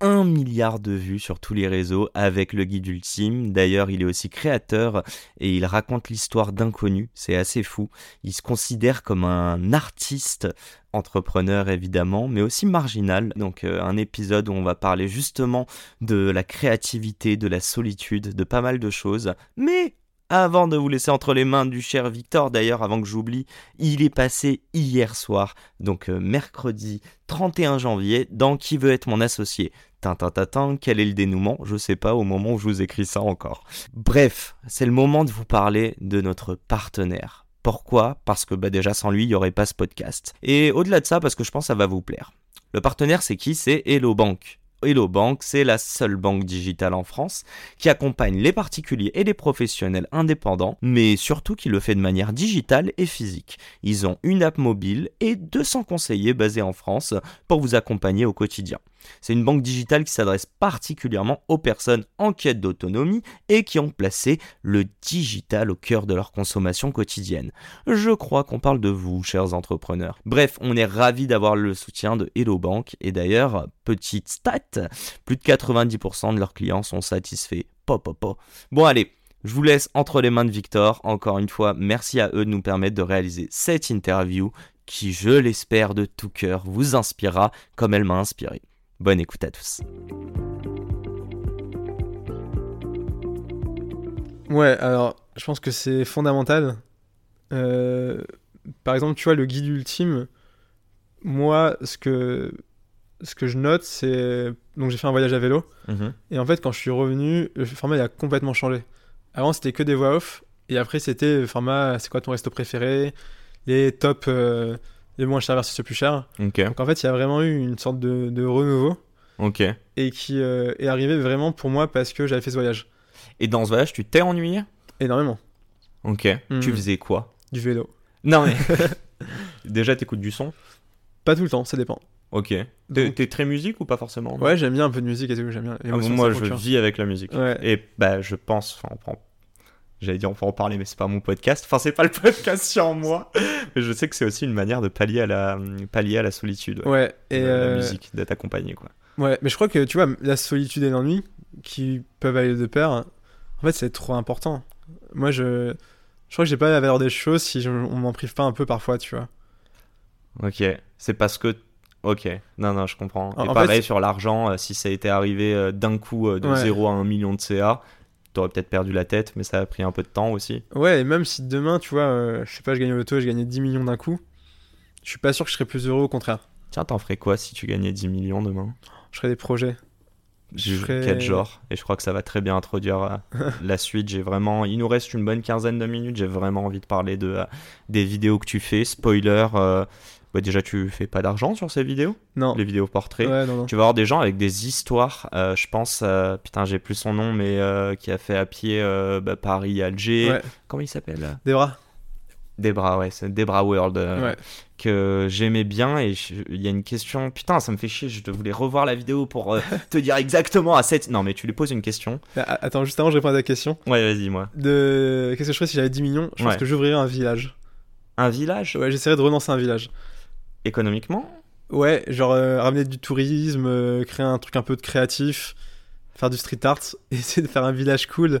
1 milliard de vues sur tous les réseaux avec le guide ultime. D'ailleurs, il est aussi créateur et il raconte l'histoire d'inconnus. C'est assez fou. Il se considère comme un artiste entrepreneur évidemment, mais aussi marginal. Donc euh, un épisode où on va parler justement de la créativité, de la solitude, de pas mal de choses. Mais avant de vous laisser entre les mains du cher Victor, d'ailleurs, avant que j'oublie, il est passé hier soir, donc euh, mercredi 31 janvier, dans Qui veut être mon associé? Tintin, quel est le dénouement? Je sais pas au moment où je vous écris ça encore. Bref, c'est le moment de vous parler de notre partenaire. Pourquoi? Parce que bah, déjà sans lui, il n'y aurait pas ce podcast. Et au-delà de ça, parce que je pense que ça va vous plaire. Le partenaire, c'est qui? C'est Hello Bank. Hello Bank, c'est la seule banque digitale en France qui accompagne les particuliers et les professionnels indépendants, mais surtout qui le fait de manière digitale et physique. Ils ont une app mobile et 200 conseillers basés en France pour vous accompagner au quotidien. C'est une banque digitale qui s'adresse particulièrement aux personnes en quête d'autonomie et qui ont placé le digital au cœur de leur consommation quotidienne. Je crois qu'on parle de vous, chers entrepreneurs. Bref, on est ravis d'avoir le soutien de Hello Bank et d'ailleurs, petite stat, plus de 90% de leurs clients sont satisfaits. Bon allez, je vous laisse entre les mains de Victor. Encore une fois, merci à eux de nous permettre de réaliser cette interview qui, je l'espère de tout cœur, vous inspirera comme elle m'a inspiré. Bonne écoute à tous. Ouais, alors je pense que c'est fondamental. Euh, par exemple, tu vois, le guide ultime, moi, ce que, ce que je note, c'est. Donc, j'ai fait un voyage à vélo. Mhm. Et en fait, quand je suis revenu, le format il a complètement changé. Avant, c'était que des voix off. Et après, c'était le format c'est quoi ton resto préféré? Les top. Euh, les moins chers versus les plus chers. Donc en fait, il y a vraiment eu une sorte de, de renouveau. Et qui euh, est arrivé vraiment pour moi parce que j'avais fait ce voyage. Et dans ce voyage, tu t'es ennuyé? Énormément. Ok. Hmm. Tu faisais quoi? Du vélo. Non mais. Déjà, t'écoutes du son? Pas tout le temps, ça dépend. Ok. T'es très musique ou pas forcément? Ouais, j'aime bien un peu de musique et tout, j'aime bien. Ah, moi, je vis avec la musique. Et bah, je pense, enfin, on J'allais dire on peut en parler, mais c'est pas mon podcast. Enfin, c'est pas le podcast sur moi. Mais je sais que c'est aussi une manière de pallier à la, pallier à la solitude. Ouais. et la, euh, musique, d'être accompagné, quoi. Ouais, mais je crois que tu vois, la solitude et l'ennui, qui peuvent aller de pair, en fait, c'est trop important. Moi, je, je crois que j'ai pas la valeur des choses si on m'en prive pas un peu parfois, tu vois. Ok. C'est parce que Ok, non, non, je comprends. Et pareil sur l'argent, euh, si ça a été arrivé euh, d'un coup de 0 à 1 million de CA, t'aurais peut-être perdu la tête, mais ça a pris un peu de temps aussi. Ouais, et même si demain, tu vois, euh, je sais pas, je gagne au loto, je gagnais 10 millions d'un coup, je suis pas sûr que je serais plus heureux, au contraire. Tiens, t'en ferais quoi si tu gagnais 10 millions demain? Je ferais des projets. Je ferais... Quel genre? Et je crois que ça va très bien introduire euh, la suite. J'ai vraiment, il nous reste une bonne quinzaine de minutes. J'ai vraiment envie de parler de euh, des vidéos que tu fais. Spoiler, bah, déjà tu fais pas d'argent sur ces vidéos? Non. Les vidéos portraits? Ouais, non, non. Tu vas avoir des gens avec des histoires, euh, je pense, euh, putain j'ai plus son nom, mais euh, qui a fait à pied bah, Paris-Alger. Ouais. Comment il s'appelle? Debra. Debra, ouais, c'est Debra World. Que j'aimais bien et il y a une question, putain ça me fait chier, je voulais revoir la vidéo pour te dire exactement à cette... Non mais tu lui poses une question. Bah, attends, juste avant je réponds à ta question. Ouais vas-y moi. De... Qu'est-ce que je ferais si j'avais 10 millions? Je pense que j'ouvrirais un village. Un village? Ouais, j'essaierais de relancer un village économiquement Ouais, genre euh, ramener du tourisme, euh, créer un truc un peu de créatif, faire du street art, essayer de faire un village cool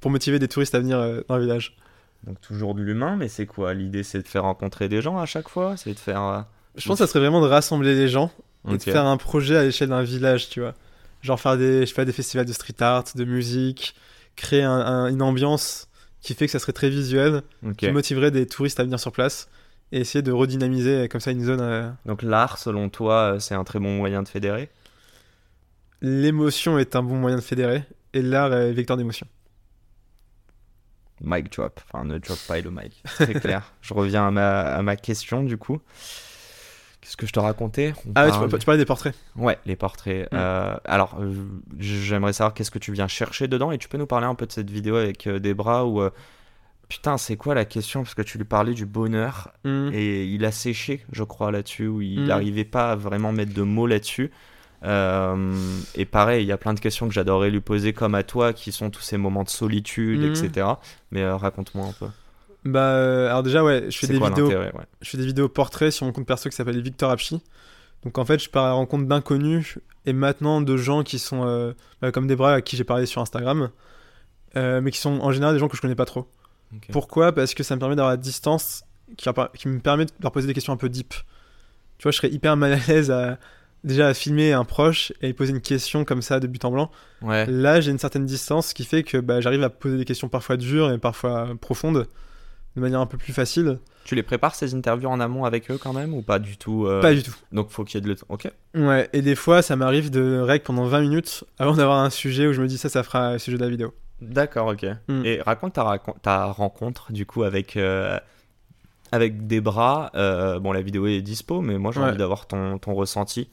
pour motiver des touristes à venir euh, dans le village. Donc toujours de l'humain, mais c'est quoi? L'idée c'est de faire rencontrer des gens à chaque fois? C'est de faire... Je pense que ça serait vraiment de rassembler les gens et de faire un projet à l'échelle d'un village, tu vois. Genre faire des, je fais des festivals de street art, de musique, créer une ambiance qui fait que ça serait très visuel, qui motiverait des touristes à venir sur place et essayer de redynamiser comme ça une zone. Euh, Donc l'art, selon toi, euh, c'est un très bon moyen de fédérer? L'émotion est un bon moyen de fédérer et l'art est vecteur d'émotion. Mic drop, enfin ne drop pas le mic, c'est clair. Je reviens à ma, à ma question du coup. Qu'est-ce que je te racontais? On Ah ouais, tu, parle- par- tu parlais des portraits. Ouais, les portraits. Mm. Euh, alors, euh, j'aimerais savoir qu'est-ce que tu viens chercher dedans et tu peux nous parler un peu de cette vidéo avec euh, Debra où. Putain, c'est quoi la question? Parce que tu lui parlais du bonheur Hmm. et il a séché, je crois, là-dessus, où il Mm. n'arrivait pas à vraiment mettre de mots là-dessus. Euh, et pareil, il y a plein de questions que j'adorerais lui poser, comme à toi, qui sont tous ces moments de solitude, Mm. etc. Mais euh, raconte-moi un peu. Bah, euh, alors déjà, ouais, je fais des quoi vidéos. ouais? Je fais des vidéos portraits sur mon compte perso qui s'appelle Victor Apchi. Donc en fait, je pars à la rencontre d'inconnus et maintenant de gens qui sont euh, bah, comme des bras à qui j'ai parlé sur Instagram, mais qui sont en général des gens que je connais pas trop. Pourquoi? Parce que ça me permet d'avoir la distance qui, qui me permet de leur poser des questions un peu deep. Tu vois, je serais hyper mal à l'aise à déjà à filmer un proche et lui poser une question comme ça de but en blanc. Ouais. Là, j'ai une certaine distance qui fait que bah, j'arrive à poser des questions parfois dures et parfois profondes de manière un peu plus facile. Tu les prépares ces interviews en amont avec eux quand même ou pas du tout euh, Pas du tout. Donc faut qu'il y ait de le temps. Ok. Ouais, et des fois, ça m'arrive de rec pendant 20 minutes avant d'avoir un sujet où je me dis ça, ça fera le sujet de la vidéo. D'accord, ok. Mm. Et raconte ta, rencontre du coup avec euh, avec des bras. euh, bon, la vidéo est dispo, mais moi j'ai Ouais. envie d'avoir ton, ton ressenti.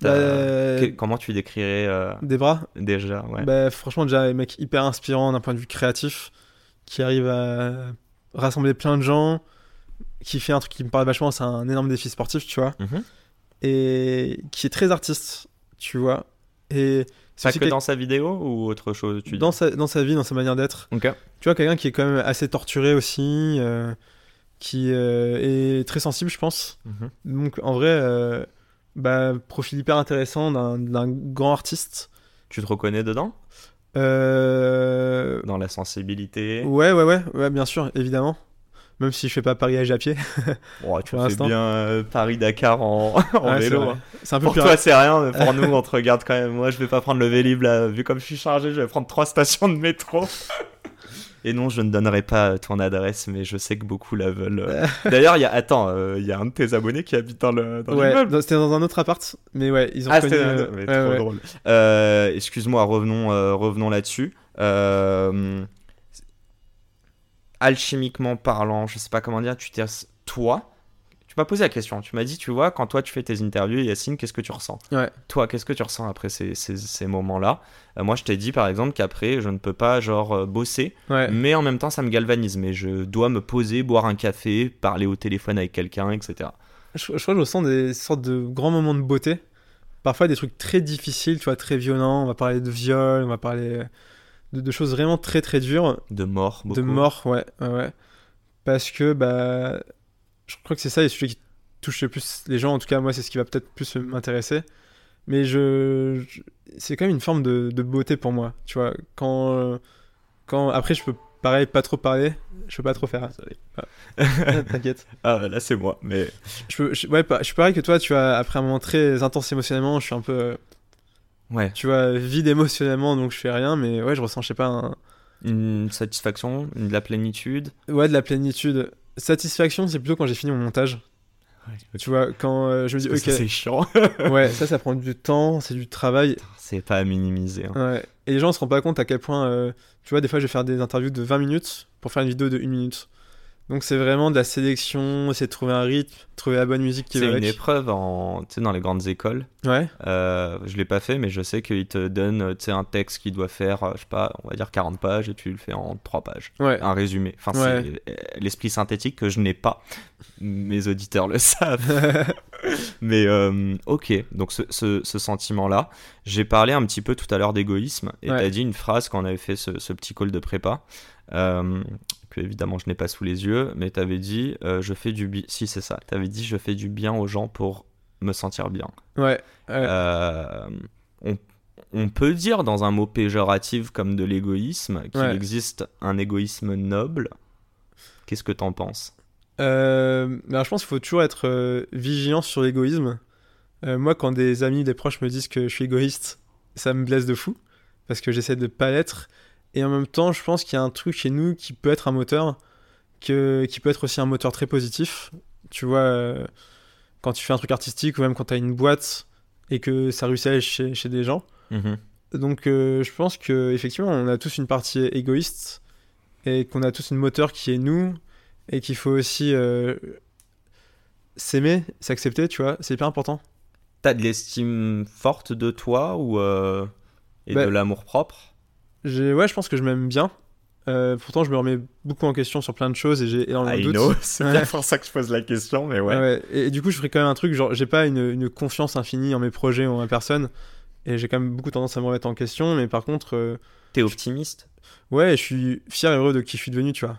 Bah, que- comment tu décrirais euh, Des bras? déjà ouais. bah, Franchement, déjà, un mec hyper inspirant d'un point de vue créatif, qui arrive à rassembler plein de gens, qui fait un truc qui me parle vachement, c'est un énorme défi sportif, tu vois, Mhm. et qui est très artiste, tu vois. Et Pas que dans sa vidéo ou autre chose tu dis dans, sa, dans sa vie, dans sa manière d'être. Ok. Tu vois, quelqu'un qui est quand même assez torturé aussi, euh, qui euh, est très sensible, je pense. Mhm. Donc en vrai, euh, bah, profil hyper intéressant d'un d'un grand artiste. Tu te reconnais dedans? Dans la sensibilité? Ouais, ouais, ouais, ouais, bien sûr, évidemment. Même si je fais pas Paris à pied. Oh, Tu fais bien euh, Paris-Dakar en, en Ouais, c'est vélo. hein. Un peu Pour toi, c'est rien, mais pour nous, on te regarde quand même. Moi, je vais pas prendre le Vélib là. Vu comme je suis chargé, je vais prendre trois stations de métro. Et non, je ne donnerai pas ton adresse, mais je sais que beaucoup la veulent. euh. D'ailleurs, il y a, attends, euh, il y a un de tes abonnés qui habite dans le dans Ouais, c'était dans un autre appart, mais ouais, ils ont Ah, c'était euh, ouais, trop ouais. drôle. Euh, Excuse-moi, revenons, euh, revenons là-dessus. Alchimiquement parlant, je sais pas comment dire, tu t'es toi, tu m'as posé la question. Tu m'as dit, tu vois, quand toi tu fais tes interviews, Yacine, qu'est-ce que tu ressens? Ouais. Toi, qu'est-ce que tu ressens après ces, ces, ces moments-là? Euh, Moi, je t'ai dit par exemple qu'après, je ne peux pas genre euh, bosser, Ouais. mais en même temps, ça me galvanise. Mais je dois me poser, boire un café, parler au téléphone avec quelqu'un, etc. Je, je crois que je ressens des sortes de grands moments de beauté. Parfois des trucs très difficiles, tu vois, très violents. On va parler de viol, on va parler de, de choses vraiment très très dures. De mort, beaucoup. De mort, ouais, ouais. Parce que, bah, je crois que c'est ça les sujets qui touchent le plus les gens. En tout cas, moi, c'est ce qui va peut-être plus m'intéresser. Mais je, je- c'est quand même une forme de, de beauté pour moi. Tu vois, quand, quand après, je peux pareil pas trop parler. Je peux pas trop faire. Ah. T'inquiète. Ah, là, c'est moi, mais. Je, peux, je- ouais, je suis pareil que toi. Tu vois, après un moment très intense émotionnellement, je suis un peu, Ouais. tu vois, vide émotionnellement, donc je fais rien. Mais ouais, je ressens, je sais pas, un, Une satisfaction, de la plénitude. ouais, de la plénitude. Satisfaction, c'est plutôt quand j'ai fini mon montage. Tu vois, quand euh, je me dis, Parce ok, C'est chiant. ouais, ça, ça prend du temps, c'est du travail. c'est pas à minimiser. hein. Ouais. Et les gens se rendent pas compte à quel point, euh, tu vois, des fois, je vais faire des interviews de 20 minutes pour faire une vidéo de 1 minute. Donc, c'est vraiment de la sélection, essayer de trouver un rythme, trouver la bonne musique qui C'est va une avec. épreuve en, tu dans les grandes écoles. Ouais, Euh, je l'ai pas fait, mais je sais qu'ils te donnent tu un texte qui doit faire, euh, je sais pas, on va dire 40 pages et tu le fais en 3 pages. ouais. Un résumé. Enfin, Ouais. c'est euh, l'esprit synthétique que je n'ai pas. Mes auditeurs le savent. Mais euh, ok, donc ce, ce- ce sentiment-là, j'ai parlé un petit peu tout à l'heure d'égoïsme et Ouais. t'as dit une phrase quand on avait fait ce, ce petit call de prépa, euh, que évidemment je n'ai pas sous les yeux, mais t'avais dit euh, je fais du bien. Si c'est ça, t'avais dit je fais du bien aux gens pour me sentir bien. ouais. Euh, on, on peut dire dans un mot péjoratif comme de l'égoïsme qu'il Ouais. existe un égoïsme noble. Qu'est-ce que t'en penses? Euh, alors, je pense qu'il faut toujours être euh, vigilant sur l'égoïsme. Euh, moi, quand des amis, des proches me disent que je suis égoïste, ça me blesse de fou, parce que j'essaie de pas l'être. Et en même temps, je pense qu'il y a un truc chez nous qui peut être un moteur, que, qui peut être aussi un moteur très positif. Tu vois, euh, quand tu fais un truc artistique, ou même quand tu as une boîte, et que ça aller chez, chez des gens. Donc euh, je pense que effectivement on a tous une partie égoïste et qu'on a tous une moteur qui est nous et qu'il faut aussi euh, s'aimer, s'accepter, tu vois, c'est hyper important. T'as de l'estime forte de toi ou euh, et Bah, de l'amour propre? Ouais, je pense que je m'aime bien. Euh, pourtant, je me remets beaucoup en question sur plein de choses et j'ai énormément de doutes. c'est Ouais. bien pour ça que je pose la question, mais ouais. Et, et du coup, je ferais quand même un truc, genre, j'ai pas une, une confiance infinie en mes projets ou en ma personne. Et j'ai quand même beaucoup tendance à me remettre en question. Mais par contre, euh, T'es optimiste? Ouais, je suis fier et heureux de qui je suis devenu, tu vois.